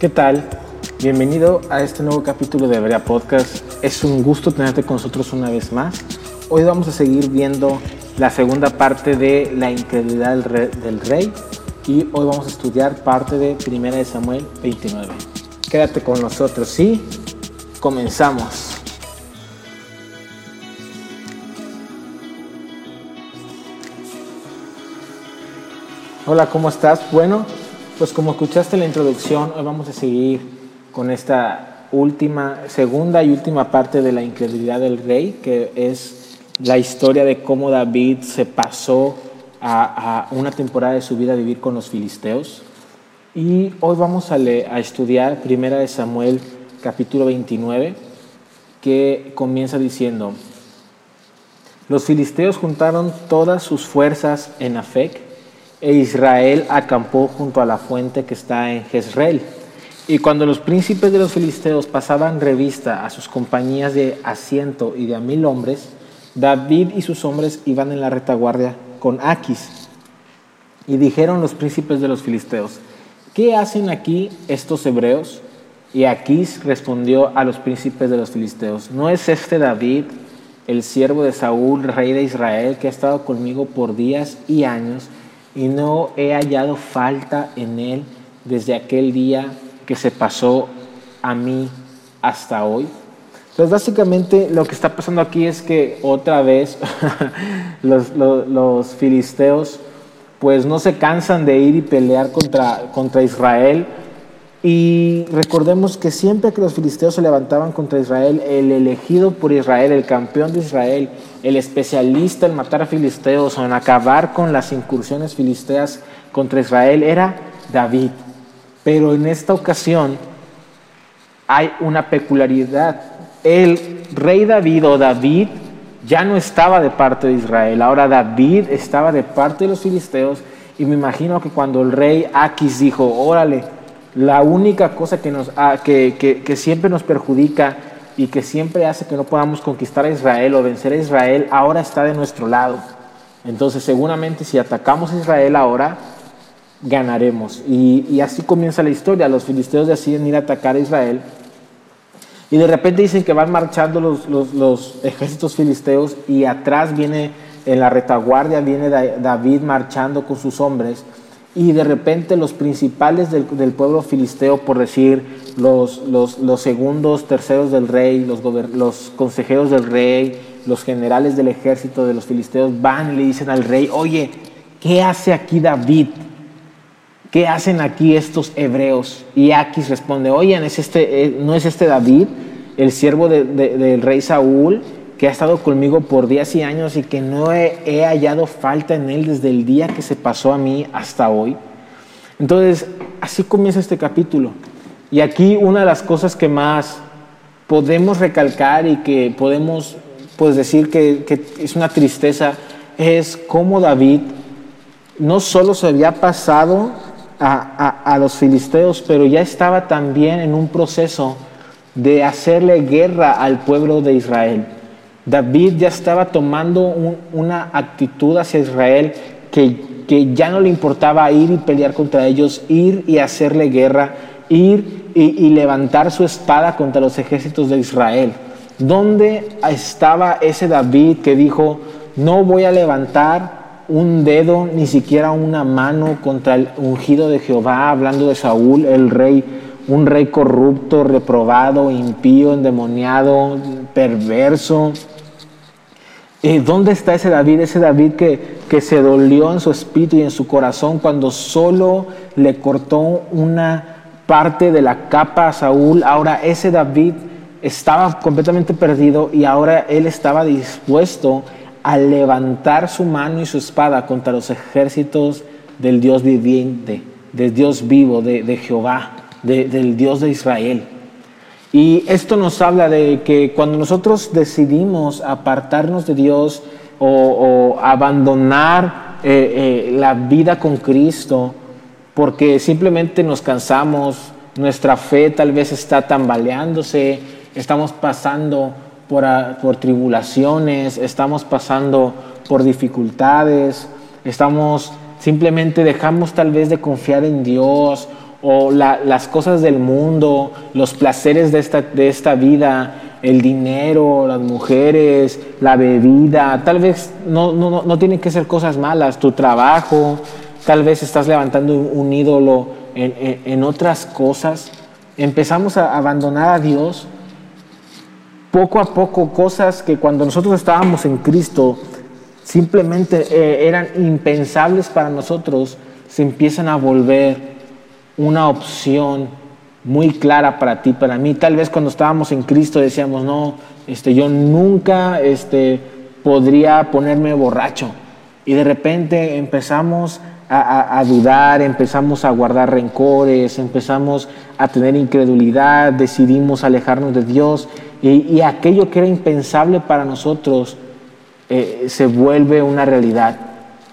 ¿Qué tal? Bienvenido a este nuevo capítulo de Hebrea Podcast. Es un gusto tenerte con nosotros una vez más. Hoy vamos a seguir viendo la segunda parte de la incredulidad del rey, y hoy vamos a estudiar parte de Primera de Samuel 29. Quédate con nosotros y comenzamos. Hola, ¿cómo estás? Bueno, pues como escuchaste la introducción, hoy vamos a seguir con esta última, segunda y última parte de la incredulidad del rey, que es la historia de cómo David se pasó a, una temporada de su vida a vivir con los filisteos. Y hoy vamos a, estudiar Primera de Samuel capítulo 29, que comienza diciendo, los filisteos juntaron todas sus fuerzas en Afec, e Israel acampó junto a la fuente que está en Jezreel. Y cuando los príncipes de los filisteos pasaban revista a sus compañías de asiento y de a mil hombres, David y sus hombres iban en la retaguardia con Aquis. Y dijeron los príncipes de los filisteos, ¿qué hacen aquí estos hebreos? Y Aquis respondió a los príncipes de los filisteos, ¿no es este David, el siervo de Saúl, rey de Israel, que ha estado conmigo por días y años? Y no he hallado falta en él desde aquel día que se pasó a mí hasta hoy. Entonces básicamente lo que está pasando aquí es que otra vez los, los, filisteos pues no se cansan de ir y pelear contra, contra Israel, y recordemos que siempre que los filisteos se levantaban contra Israel, el elegido por Israel, el campeón de Israel, el especialista en matar a filisteos o en acabar con las incursiones filisteas contra Israel era David. Pero en esta ocasión hay una peculiaridad. El rey David o David ya no estaba de parte de Israel, ahora David estaba de parte de los filisteos y me imagino que cuando el rey Aquis dijo, órale, la única cosa que, nos, ah, que, que, siempre nos perjudica y que siempre hace que no podamos conquistar a Israel o vencer a Israel, ahora está de nuestro lado. Entonces seguramente si atacamos a Israel ahora, ganaremos. Y, así comienza la historia. Los filisteos deciden ir a atacar a Israel. Y de repente dicen que van marchando los, los, los ejércitos filisteos y atrás viene, en la retaguardia, viene David marchando con sus hombres y de repente los principales del, pueblo filisteo, por decir los, los, segundos, terceros del rey, los, los consejeros del rey, los generales del ejército de los filisteos, van y le dicen al rey, oye, ¿qué hace aquí David? ¿Qué hacen aquí estos hebreos? Y Aquis responde, oye, ¿no es este, eh, ¿no es este David, el siervo del rey Saúl? Que ha estado conmigo por días y años y que no he, hallado falta en él desde el día que se pasó a mí hasta hoy. Entonces, así comienza este capítulo. Y aquí una de las cosas que más podemos recalcar y que podemos pues, decir que, es una tristeza es cómo David no solo se había pasado a, a, los filisteos, pero ya estaba también en un proceso de hacerle guerra al pueblo de Israel. David ya estaba tomando una actitud hacia Israel que, que, ya no le importaba ir y pelear contra ellos, ir y hacerle guerra, ir y, levantar su espada contra los ejércitos de Israel. ¿Dónde estaba ese David que dijo, no voy a levantar un dedo, ni siquiera una mano contra el ungido de Jehová, hablando de Saúl, el rey, un rey corrupto, reprobado, impío, endemoniado, perverso, eh, ¿Dónde está ese David? Ese David que, que se dolió en su espíritu y en su corazón cuando solo le cortó una parte de la capa a Saúl. Ahora ese David estaba completamente perdido y ahora él estaba dispuesto a levantar su mano y su espada contra los ejércitos del Dios viviente, del Dios vivo, de, Jehová, del Dios de Israel. Y esto nos habla de que cuando nosotros decidimos apartarnos de Dios o, abandonar eh, eh, la vida con Cristo, porque simplemente nos cansamos, nuestra fe tal vez está tambaleándose, estamos pasando por, por tribulaciones, estamos pasando por dificultades, estamos simplemente dejamos tal vez de confiar en Dios o las cosas del mundo, los placeres de esta, de esta vida, el dinero, las mujeres, la bebida, tal vez no, no, no tienen que ser cosas malas, tu trabajo, tal vez estás levantando un, ídolo en, en, otras cosas, empezamos a abandonar a Dios poco a poco cosas que cuando nosotros estábamos en Cristo simplemente eh, eran impensables para nosotros, se empiezan a volver una opción muy clara para ti, para mí. Tal vez cuando estábamos en Cristo decíamos, no, este, yo nunca este, podría ponerme borracho. Y de repente empezamos a, dudar, empezamos a guardar rencores, empezamos a tener incredulidad, decidimos alejarnos de Dios y, aquello que era impensable para nosotros eh, se vuelve una realidad.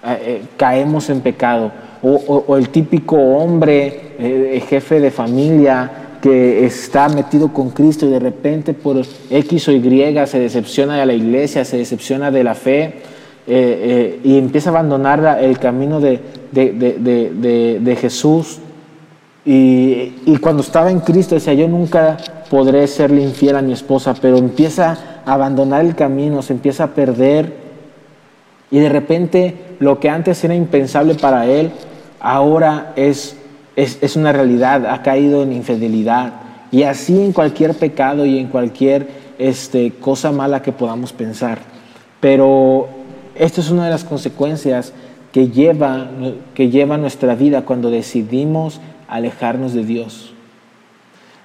Eh, eh, caemos en pecado. O, el típico hombre, jefe de familia, que está metido con Cristo y de repente por X o Y se decepciona de la iglesia, se decepciona de la fe y empieza a abandonar el camino de, de, Jesús. Y, y, cuando estaba en Cristo decía, yo nunca podré serle infiel a mi esposa, pero empieza a abandonar el camino, se empieza a perder y de repente lo que antes era impensable para él, ahora es, es, una realidad, ha caído en infidelidad. Y así en cualquier pecado y en cualquier este, cosa mala que podamos pensar. Pero esto es una de las consecuencias que lleva, que lleva nuestra vida cuando decidimos alejarnos de Dios.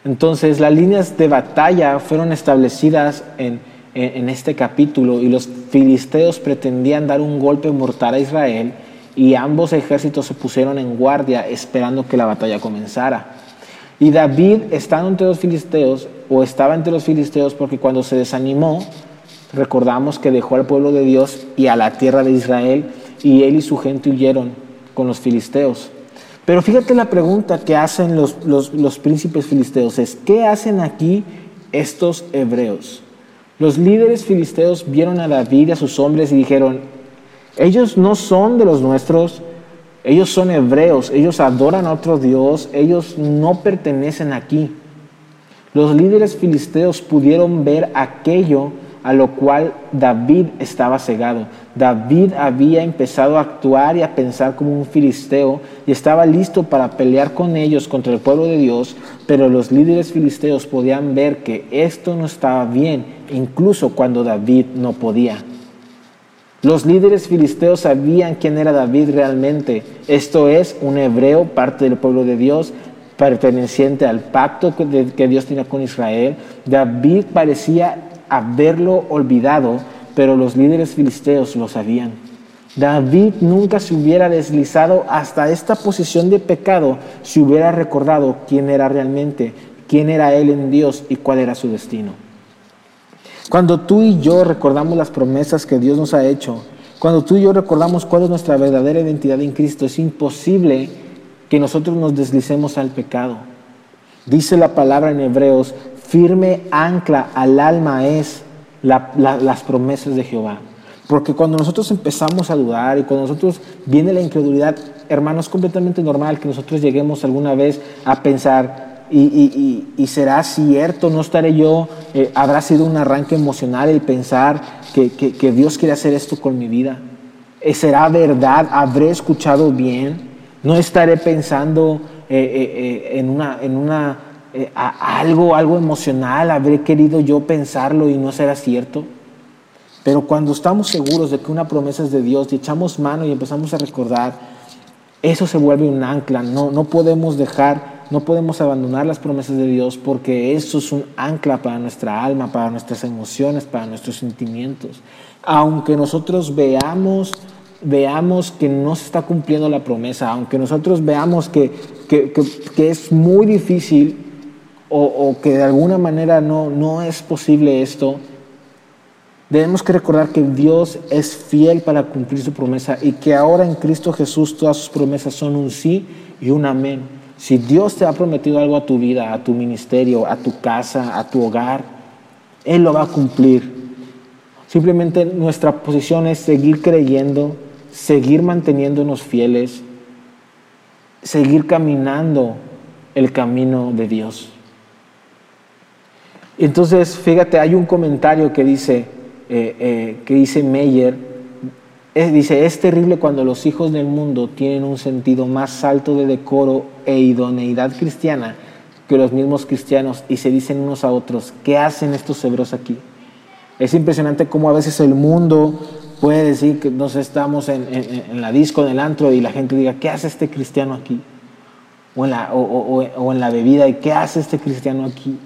Entonces las líneas de batalla fueron establecidas en, este capítulo y los filisteos pretendían dar un golpe mortal a Israel y ambos ejércitos se pusieron en guardia esperando que la batalla comenzara. Y David, estando entre los filisteos, o estaba entre los filisteos porque cuando se desanimó, recordamos que dejó al pueblo de Dios y a la tierra de Israel, y él y su gente huyeron con los filisteos. Pero fíjate la pregunta que hacen los, los, príncipes filisteos es, ¿qué hacen aquí estos hebreos? Los líderes filisteos vieron a David y a sus hombres y dijeron, ellos no son de los nuestros, ellos son hebreos, ellos adoran a otro Dios, ellos no pertenecen aquí. Los líderes filisteos pudieron ver aquello a lo cual David estaba cegado. David había empezado a actuar y a pensar como un filisteo y estaba listo para pelear con ellos contra el pueblo de Dios, pero los líderes filisteos podían ver que esto no estaba bien, incluso cuando David no podía. Los líderes filisteos sabían quién era David realmente. Esto es un hebreo, parte del pueblo de Dios, perteneciente al pacto que Dios tenía con Israel. David parecía haberlo olvidado, pero los líderes filisteos lo sabían. David nunca se hubiera deslizado hasta esta posición de pecado si hubiera recordado quién era realmente, quién era él en Dios y cuál era su destino. Cuando tú y yo recordamos las promesas que Dios nos ha hecho, cuando tú y yo recordamos cuál es nuestra verdadera identidad en Cristo, es imposible que nosotros nos deslicemos al pecado. Dice la palabra en Hebreos, firme ancla al alma es las promesas de Jehová. Porque cuando nosotros empezamos a dudar y cuando nosotros viene la incredulidad, hermano, es completamente normal que nosotros lleguemos alguna vez a pensar, y, será cierto, no estaré yo, eh, habrá sido un arranque emocional el pensar que, Dios quiere hacer esto con mi vida. Eh, ¿Será verdad? ¿Habré escuchado bien? ¿No estaré pensando eh, en una... En una algo, algo emocional, habré querido yo pensarlo y no será cierto. Pero cuando estamos seguros de que una promesa es de Dios y echamos mano y empezamos a recordar, eso se vuelve un ancla. No, no podemos dejar, no podemos abandonar las promesas de Dios porque eso es un ancla para nuestra alma, para nuestras emociones, para nuestros sentimientos. Aunque nosotros veamos veamos que no se está cumpliendo la promesa, aunque nosotros veamos que, que, que es muy difícil o, que de alguna manera no, no es posible esto, debemos que recordar que Dios es fiel para cumplir su promesa y que ahora en Cristo Jesús todas sus promesas son un sí y un amén. Si Dios te ha prometido algo a tu vida, a tu ministerio, a tu casa, a tu hogar, Él lo va a cumplir. Simplemente nuestra posición es seguir creyendo, seguir manteniéndonos fieles, seguir caminando el camino de Dios. Entonces, fíjate, hay un comentario que dice, eh, eh, que dice Meyer, dice, es terrible cuando los hijos del mundo tienen un sentido más alto de decoro e idoneidad cristiana que los mismos cristianos y se dicen unos a otros, ¿qué hacen estos hebreos aquí? Es impresionante cómo a veces el mundo puede decir que nos estamos en, la disco, en el antro, y la gente diga, ¿qué hace este cristiano aquí? O en la, o, en la bebida, ¿y qué hace este cristiano aquí?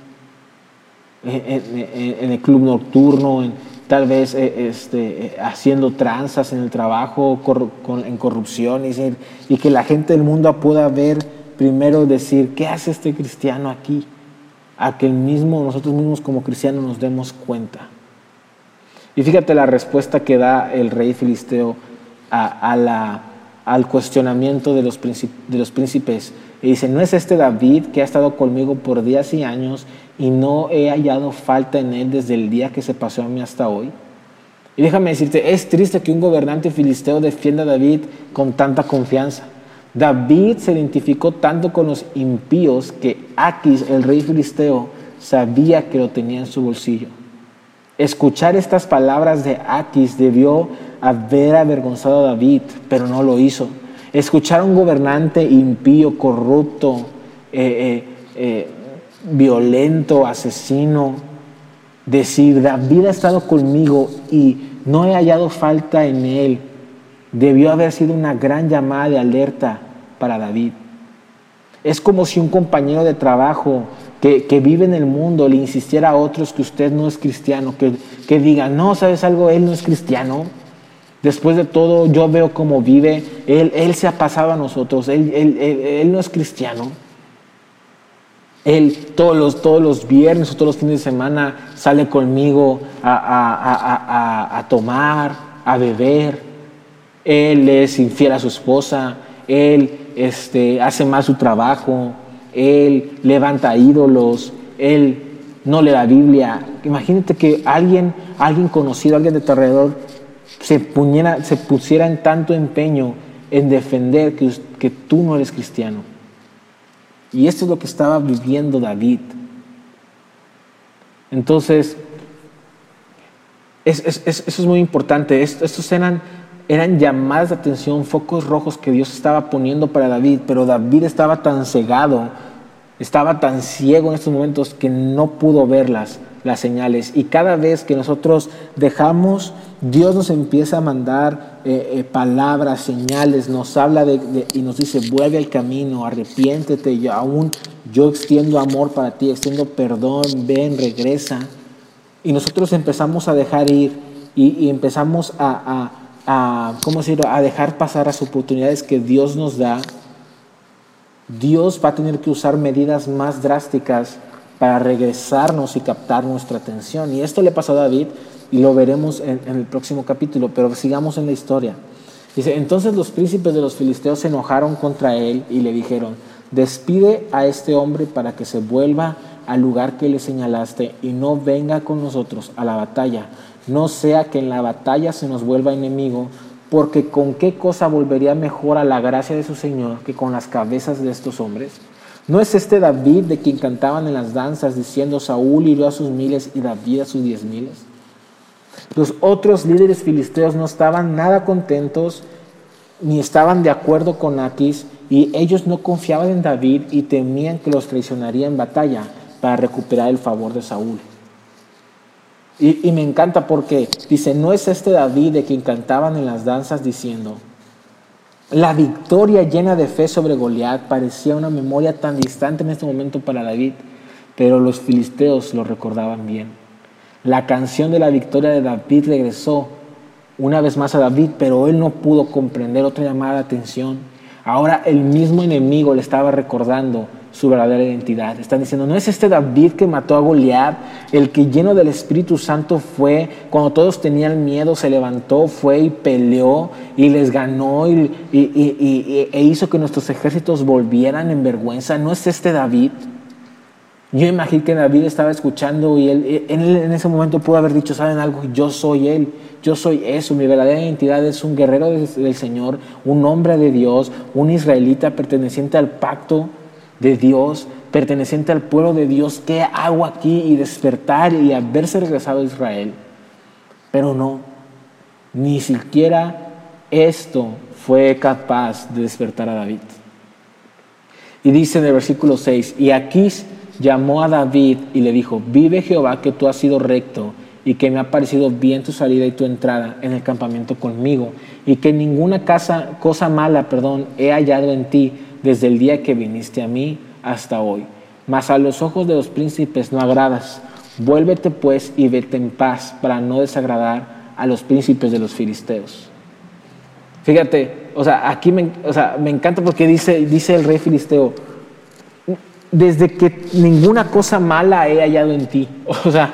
En, el club nocturno, en, tal vez eh, este, eh, haciendo tranzas en el trabajo, en corrupción, y, y que la gente del mundo pueda ver primero decir, ¿qué hace este cristiano aquí? A que el mismo, nosotros mismos como cristianos nos demos cuenta. Y fíjate la respuesta que da el rey filisteo a, la, al cuestionamiento de los, de los príncipes. Y dice, ¿no es este David que ha estado conmigo por días y años y no he hallado falta en él desde el día que se pasó a mí hasta hoy? Y déjame decirte, es triste que un gobernante filisteo defienda a David con tanta confianza. David se identificó tanto con los impíos que Aquis, el rey filisteo, sabía que lo tenía en su bolsillo. Escuchar estas palabras de Aquis debió haber avergonzado a David, pero no lo hizo. Escuchar a un gobernante impío, corrupto, eh, eh, eh, violento, asesino, decir, David ha estado conmigo y no he hallado falta en él, debió haber sido una gran llamada de alerta para David. Es como si un compañero de trabajo que, vive en el mundo le insistiera a otros que usted no es cristiano, que, que diga, no, ¿sabes algo? Él no es cristiano. Después de todo, yo veo cómo vive, él, él se ha pasado a nosotros, él, él, él, no es cristiano. Él todos los, todos los viernes o todos los fines de semana sale conmigo a, a, a, a tomar, a beber. Él es infiel a su esposa, él este, hace mal su trabajo, él levanta ídolos, él no lee la Biblia. Imagínate que alguien, alguien conocido, alguien de tu alrededor, se, se pusiera en tanto empeño en defender que, que tú no eres cristiano. Y esto es lo que estaba viviendo David. Entonces, eso es muy importante. Estos eran eran llamadas de atención, focos rojos que Dios estaba poniendo para David, pero David estaba tan cegado, estaba tan ciego en estos momentos que no pudo verlas, las señales. Y cada vez que nosotros dejamos, Dios nos empieza a mandar eh, eh, palabras, señales, nos habla de, y nos dice, vuelve al camino, arrepiéntete, y aún yo extiendo amor para ti, extiendo perdón, ven, regresa. Y nosotros empezamos a dejar ir y, empezamos a a, ¿cómo decirlo? a dejar pasar las oportunidades que Dios nos da, Dios va a tener que usar medidas más drásticas para regresarnos y captar nuestra atención. Y esto le pasó a David y lo veremos en, el próximo capítulo, pero sigamos en la historia. Dice, entonces los príncipes de los filisteos se enojaron contra él y le dijeron, despide a este hombre para que se vuelva al lugar que le señalaste y no venga con nosotros a la batalla, no sea que en la batalla se nos vuelva enemigo, porque con qué cosa volvería mejor a la gracia de su Señor que con las cabezas de estos hombres. ¿No es este David de quien cantaban en las danzas diciendo Saúl hirió a sus miles y David a sus diez miles? Los otros líderes filisteos no estaban nada contentos ni estaban de acuerdo con Aquis y ellos no confiaban en David y temían que los traicionaría en batalla para recuperar el favor de Saúl. Y, me encanta porque dice, no es este David de quien cantaban en las danzas diciendo, la victoria llena de fe sobre Goliat parecía una memoria tan distante en este momento para David, pero los filisteos lo recordaban bien. La canción de la victoria de David regresó una vez más a David, pero él no pudo comprender otra llamada de atención. Ahora el mismo enemigo le estaba recordando su verdadera identidad. Están diciendo, no es este David que mató a Goliat, el que lleno del Espíritu Santo fue, cuando todos tenían miedo, se levantó, fue y peleó y les ganó y, e hizo que nuestros ejércitos volvieran en vergüenza. No es este David. Yo imagino que David estaba escuchando y él, en ese momento pudo haber dicho, ¿saben algo? Yo soy él, yo soy eso, mi verdadera identidad es un guerrero del Señor, un hombre de Dios, un israelita perteneciente al pacto de Dios, perteneciente al pueblo de Dios, ¿qué hago aquí? Y despertar y haberse regresado a Israel. Pero no, ni siquiera esto fue capaz de despertar a David. Y dice en el versículo 6, y Aquís llamó a David y le dijo, vive Jehová que tú has sido recto y que me ha parecido bien tu salida y tu entrada en el campamento conmigo, y que ninguna casa, cosa mala, perdón, he hallado en ti desde el día que viniste a mí hasta hoy. Mas a los ojos de los príncipes no agradas. Vuélvete pues y vete en paz para no desagradar a los príncipes de los filisteos. Fíjate, o sea, aquí me, me encanta porque dice, dice el rey filisteo, desde que ninguna cosa mala he hallado en ti. O sea,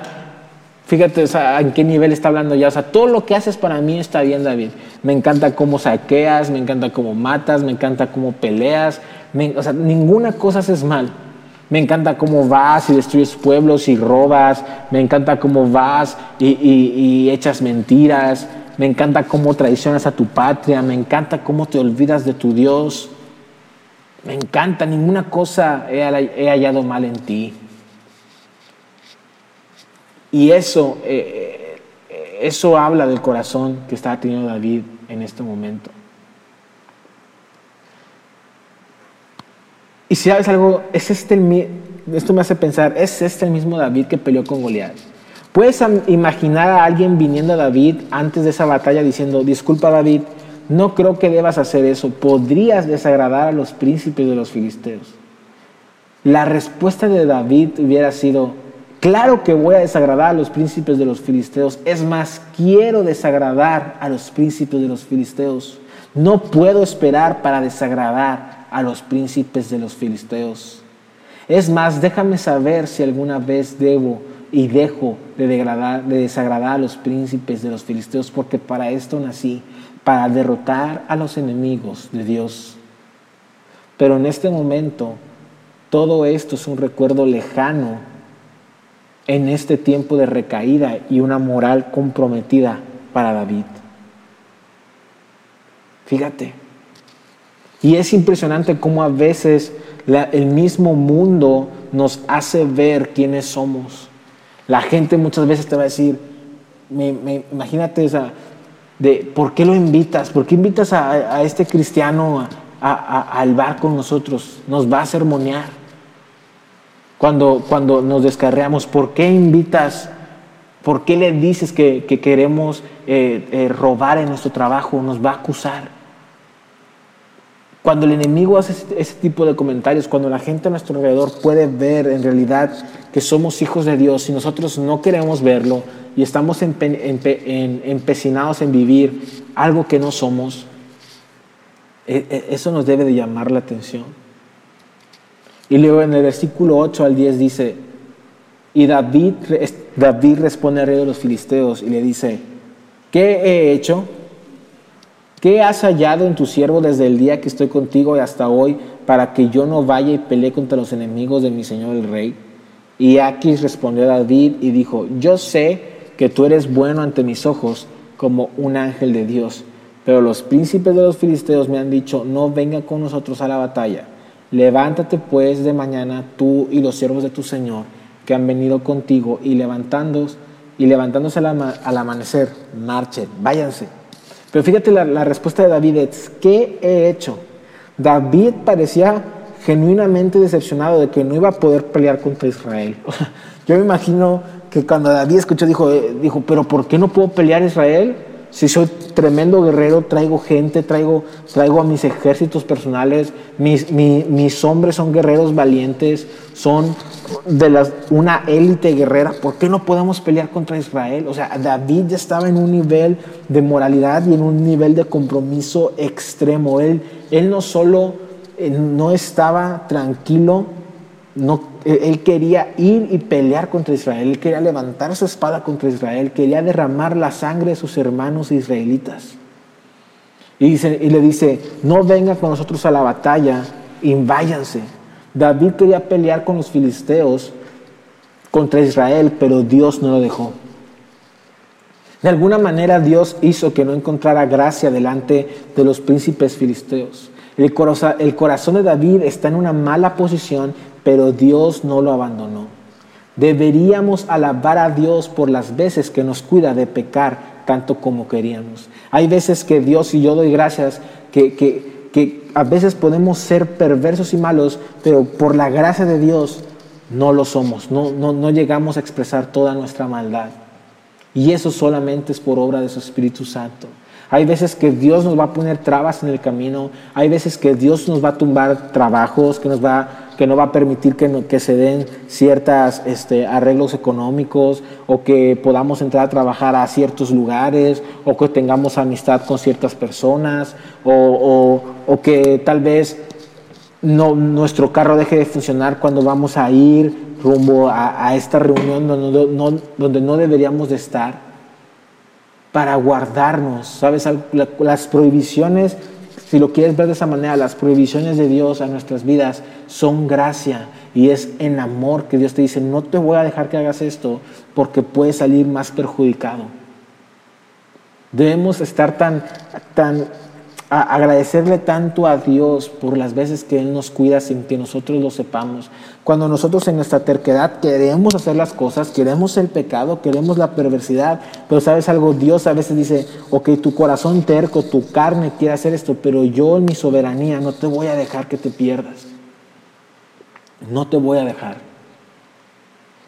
fíjate o sea, en qué nivel está hablando ya. O sea, todo lo que haces para mí está bien, David. Me encanta cómo saqueas, me encanta cómo matas, me encanta cómo peleas. o sea, ninguna cosa haces mal. Me encanta cómo vas y destruyes pueblos y robas. Me encanta cómo vas y, y echas mentiras. Me encanta cómo traicionas a tu patria. Me encanta cómo te olvidas de tu Dios. Me encanta, ninguna cosa he, hallado mal en ti. Y eso, eh, eh, eso habla del corazón que está teniendo David en este momento. Y si sabes algo, es este esto me hace pensar, ¿es este el mismo David que peleó con Goliat? ¿Puedes imaginar a alguien viniendo a David antes de esa batalla diciendo, disculpa David, no creo que debas hacer eso. Podrías desagradar a los príncipes de los filisteos. La respuesta de David hubiera sido, claro que voy a desagradar a los príncipes de los filisteos. Es más, quiero desagradar a los príncipes de los filisteos. No puedo esperar para desagradar a los príncipes de los filisteos. Es más, déjame saber si alguna vez debo y dejo de, de desagradar a los príncipes de los filisteos, porque para esto nací para derrotar a los enemigos de Dios. Pero en este momento, todo esto es un recuerdo lejano en este tiempo de recaída y una moral comprometida para David. Fíjate. Y es impresionante cómo a veces el mismo mundo nos hace ver quiénes somos. La gente muchas veces te va a decir, me, imagínate esa, de por qué lo invitas, por qué invitas a, este cristiano al bar con nosotros, nos va a sermonear. Cuando, cuando nos descarreamos, ¿por qué invitas? ¿Por qué le dices que, queremos eh, eh, robar en nuestro trabajo? Nos va a acusar. Cuando el enemigo hace ese tipo de comentarios, cuando la gente a nuestro alrededor puede ver en realidad que somos hijos de Dios y nosotros no queremos verlo, y estamos empecinados en vivir algo que no somos, e, e, eso nos debe de llamar la atención. Y luego en el versículo 8 al 10 dice, y David, David responde al rey de los filisteos y le dice, ¿qué he hecho? ¿Qué has hallado en tu siervo desde el día que estoy contigo y hasta hoy para que yo no vaya y pelee contra los enemigos de mi señor el rey? Y Aquis respondió a David y dijo, yo sé que tú eres bueno ante mis ojos como un ángel de Dios. Pero los príncipes de los filisteos me han dicho, no venga con nosotros a la batalla. Levántate pues de mañana tú y los siervos de tu Señor que han venido contigo y levantándose, y levantándose al, amanecer, marchen, váyanse. Pero fíjate la, respuesta de David es, ¿qué he hecho? David parecía genuinamente decepcionado de que no iba a poder pelear contra Israel. Yo me imagino que cuando David escuchó dijo, eh, dijo, pero ¿por qué no puedo pelear Israel? Si soy tremendo guerrero, traigo gente, traigo, traigo a mis ejércitos personales, mis, mis hombres son guerreros valientes, son de las, una élite guerrera, ¿por qué no podemos pelear contra Israel? O sea, David ya estaba en un nivel de moralidad y en un nivel de compromiso extremo. Él, él no solo eh, no estaba tranquilo, no él quería ir y pelear contra Israel, quería levantar su espada contra Israel, quería derramar la sangre de sus hermanos israelitas. Y, dice, y le dice, no venga con nosotros a la batalla y váyanse. David quería pelear con los filisteos contra Israel, pero Dios no lo dejó. De alguna manera Dios hizo que no encontrara gracia delante de los príncipes filisteos. El corazón de David está en una mala posición, pero Dios no lo abandonó. Deberíamos alabar a Dios por las veces que nos cuida de pecar tanto como queríamos. Hay veces que Dios, y yo doy gracias, que, que, que a veces podemos ser perversos y malos, pero por la gracia de Dios no lo somos, no, no, no llegamos a expresar toda nuestra maldad. Y eso solamente es por obra de su Espíritu Santo. Hay veces que Dios nos va a poner trabas en el camino, hay veces que Dios nos va a tumbar trabajos, que, nos va, que no va a permitir que, se den ciertos este, arreglos económicos o que podamos entrar a trabajar a ciertos lugares o que tengamos amistad con ciertas personas o, que tal vez nuestro carro deje de funcionar cuando vamos a ir rumbo a, a esta reunión donde no, donde no deberíamos de estar para guardarnos. ¿Sabes? Las prohibiciones, si lo quieres ver de esa manera, las prohibiciones de Dios a nuestras vidas son gracia y es en amor que Dios te dice, no te voy a dejar que hagas esto porque puedes salir más perjudicado. Debemos estar tan, tan agradecerle tanto a Dios por las veces que Él nos cuida sin que nosotros lo sepamos. Cuando nosotros en nuestra terquedad queremos hacer las cosas, queremos el pecado, queremos la perversidad, pero sabes algo, Dios a veces dice, ok, tu corazón terco, tu carne quiere hacer esto, pero yo en mi soberanía no te voy a dejar que te pierdas. No te voy a dejar.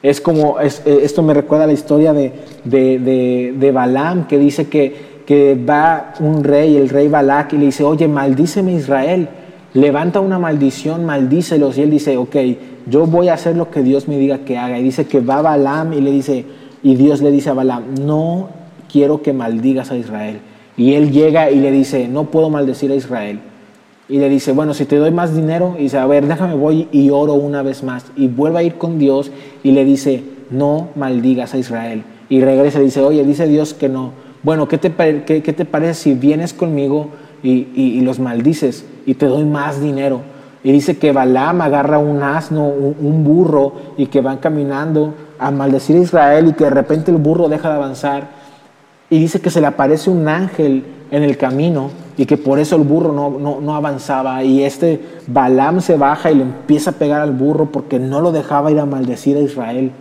Es como, eh, esto me recuerda a la historia de, de, de, de Balaam, que dice que que va un rey, el rey Balak, y le dice, oye, maldíceme Israel, levanta una maldición, maldícelos. Y él dice, ok, yo voy a hacer lo que Dios me diga que haga. Y dice que va Balaam y le dice, y Dios le dice a Balaam, no quiero que maldigas a Israel. Y él llega y le dice, no puedo maldecir a Israel. Y le dice, bueno, si te doy más dinero, y dice, a ver, déjame voy y oro una vez más. Y vuelve a ir con Dios y le dice, no maldigas a Israel. Y regresa y dice, oye, dice Dios que no bueno, ¿qué te, te parece si vienes conmigo y, los maldices y te doy más dinero? Y dice que Balaam agarra un asno, un, burro, y que van caminando a maldecir a Israel y que de repente el burro deja de avanzar. Y dice que se le aparece un ángel en el camino y que por eso el burro no, no, avanzaba. Y este Balaam se baja y le empieza a pegar al burro porque no lo dejaba ir a maldecir a Israel.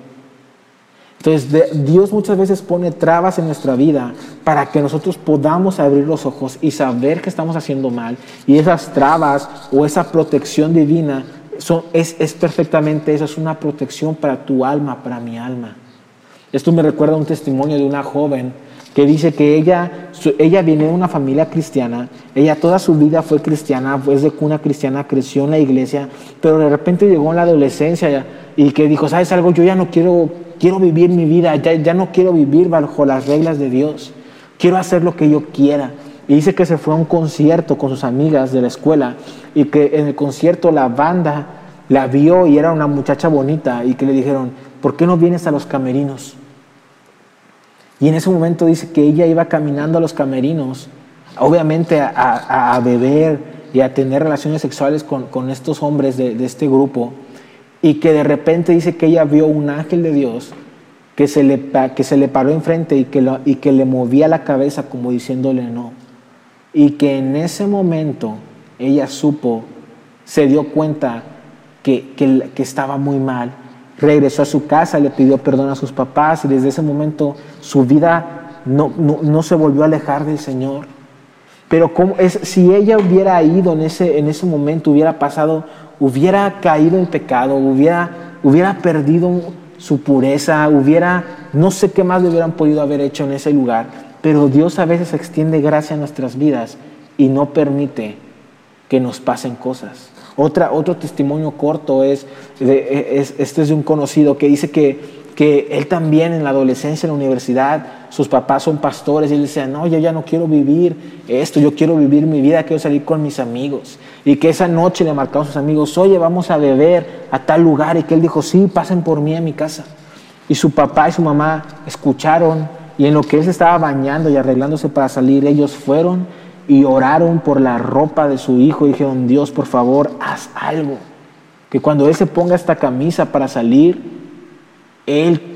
Entonces Dios muchas veces pone trabas en nuestra vida para que nosotros podamos abrir los ojos y saber que estamos haciendo mal. Y esas trabas o esa protección divina son, es, es perfectamente eso, es una protección para tu alma, para mi alma. Esto me recuerda un testimonio de una joven que dice que ella, ella viene de una familia cristiana, ella toda su vida fue cristiana, fue de cuna cristiana, creció en la iglesia, pero de repente llegó en la adolescencia y que dijo, ¿sabes algo? Yo ya no quiero quiero vivir mi vida, ya, ya no quiero vivir bajo las reglas de Dios, quiero hacer lo que yo quiera. Y dice que se fue a un concierto con sus amigas de la escuela y que en el concierto la banda la vio y era una muchacha bonita y que le dijeron, ¿por qué no vienes a los camerinos? Y en ese momento dice que ella iba caminando a los camerinos, obviamente a, beber y a tener relaciones sexuales con, estos hombres de, de este grupo y que de repente dice que ella vio un ángel de Dios que se le, que se le paró enfrente y que, y que le movía la cabeza como diciéndole no. Y que en ese momento ella supo, se dio cuenta que, que, estaba muy mal. Regresó a su casa, le pidió perdón a sus papás y desde ese momento su vida no, no, se volvió a alejar del Señor. Pero como es, si ella hubiera ido en ese, en ese momento, hubiera pasado hubiera caído en pecado, hubiera, hubiera perdido su pureza, hubiera, no sé qué más le hubieran podido haber hecho en ese lugar, pero Dios a veces extiende gracia a nuestras vidas y no permite que nos pasen cosas. Otra, otro testimonio corto es, es, este es de un conocido que dice que que él también en la adolescencia, en la universidad, sus papás son pastores y él decía, no, yo ya no quiero vivir esto, yo quiero vivir mi vida, quiero salir con mis amigos. Y que esa noche le marcaron a sus amigos, oye, vamos a beber a tal lugar. Y que él dijo, sí, pasen por mí a mi casa. Y su papá y su mamá escucharon y en lo que él se estaba bañando y arreglándose para salir, ellos fueron y oraron por la ropa de su hijo y dijeron, Dios, por favor, haz algo. Que cuando él se ponga esta camisa para salir, él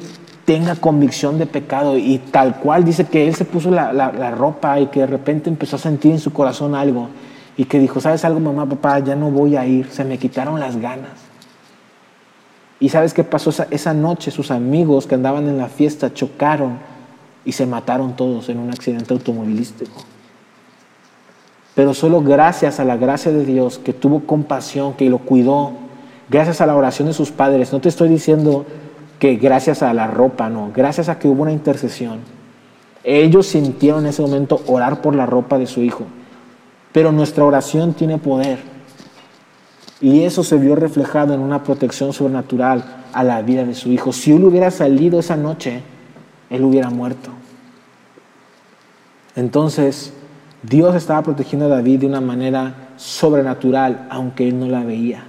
tenga convicción de pecado y tal cual dice que él se puso la, ropa y que de repente empezó a sentir en su corazón algo y que dijo, ¿sabes algo mamá, papá? Ya no voy a ir, se me quitaron las ganas. Y sabes qué pasó esa, esa noche? Sus amigos que andaban en la fiesta chocaron y se mataron todos en un accidente automovilístico. Pero solo gracias a la gracia de Dios que tuvo compasión, que lo cuidó, gracias a la oración de sus padres, no te estoy diciendo que gracias a la ropa, no, gracias a que hubo una intercesión. Ellos sintieron en ese momento orar por la ropa de su hijo, pero nuestra oración tiene poder. Y eso se vio reflejado en una protección sobrenatural a la vida de su hijo. Si él hubiera salido esa noche, él hubiera muerto. Entonces, Dios estaba protegiendo a David de una manera sobrenatural, aunque él no la veía.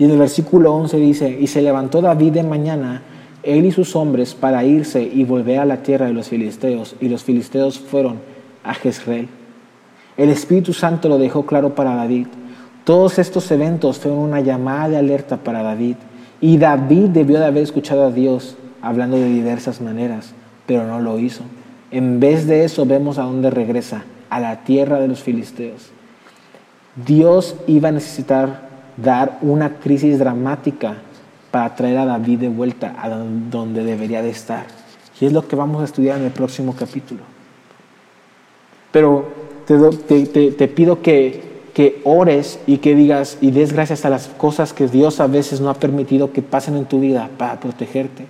Y en el versículo 11 dice, y se levantó David de mañana, él y sus hombres, para irse y volver a la tierra de los filisteos, y los filisteos fueron a Jezreel. El Espíritu Santo lo dejó claro para David. Todos estos eventos fueron una llamada de alerta para David, y David debió de haber escuchado a Dios hablando de diversas maneras, pero no lo hizo. En vez de eso vemos a dónde regresa, a la tierra de los filisteos. Dios iba a necesitar dar una crisis dramática para traer a David de vuelta a donde debería de estar. Y es lo que vamos a estudiar en el próximo capítulo. Pero te, pido que, que ores y que digas y des gracias a las cosas que Dios a veces no ha permitido que pasen en tu vida para protegerte.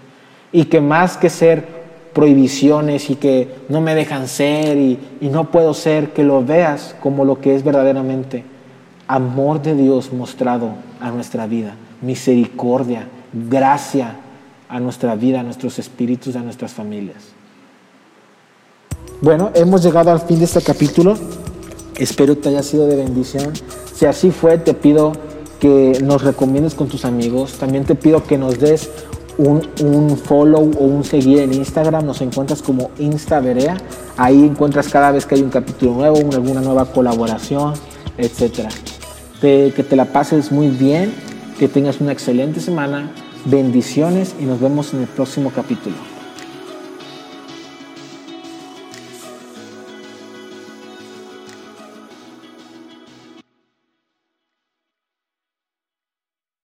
Y que más que ser prohibiciones y que no me dejan ser y, no puedo ser, que lo veas como lo que es verdaderamente amor de Dios mostrado a nuestra vida, misericordia, gracia a nuestra vida, a nuestros espíritus, a nuestras familias. Bueno, hemos llegado al fin de este capítulo. Espero que haya sido de bendición. Si así fue, te pido que nos recomiendes con tus amigos. También te pido que nos des un, follow o un seguir en Instagram, nos encuentras como Instaverea. Ahí encuentras cada vez que hay un capítulo nuevo, alguna nueva colaboración, etc. que te la pases muy bien, que tengas una excelente semana, bendiciones y nos vemos en el próximo capítulo.